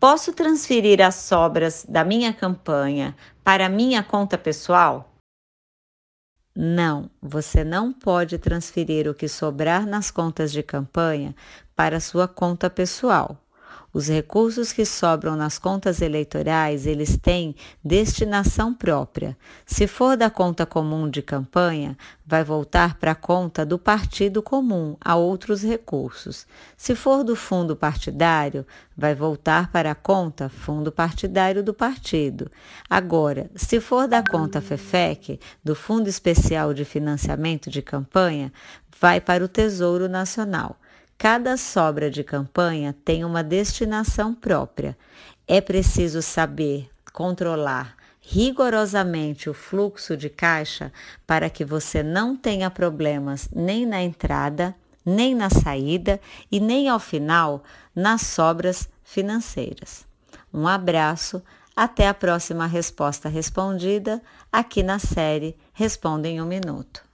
Posso transferir as sobras da minha campanha para minha conta pessoal? Não, você não pode transferir o que sobrar nas contas de campanha para sua conta pessoal. Os recursos que sobram nas contas eleitorais, eles têm destinação própria. Se for da conta comum de campanha, vai voltar para a conta do partido comum a outros recursos. Se for do fundo partidário, vai voltar para a conta fundo partidário do partido. Agora, se for da conta FEFEC, do Fundo Especial de Financiamento de Campanha, vai para o Tesouro Nacional. Cada sobra de campanha tem uma destinação própria. É preciso saber controlar rigorosamente o fluxo de caixa para que você não tenha problemas nem na entrada, nem na saída e nem ao final nas sobras financeiras. Um abraço, até a próxima resposta respondida aqui na série Responda em um Minuto.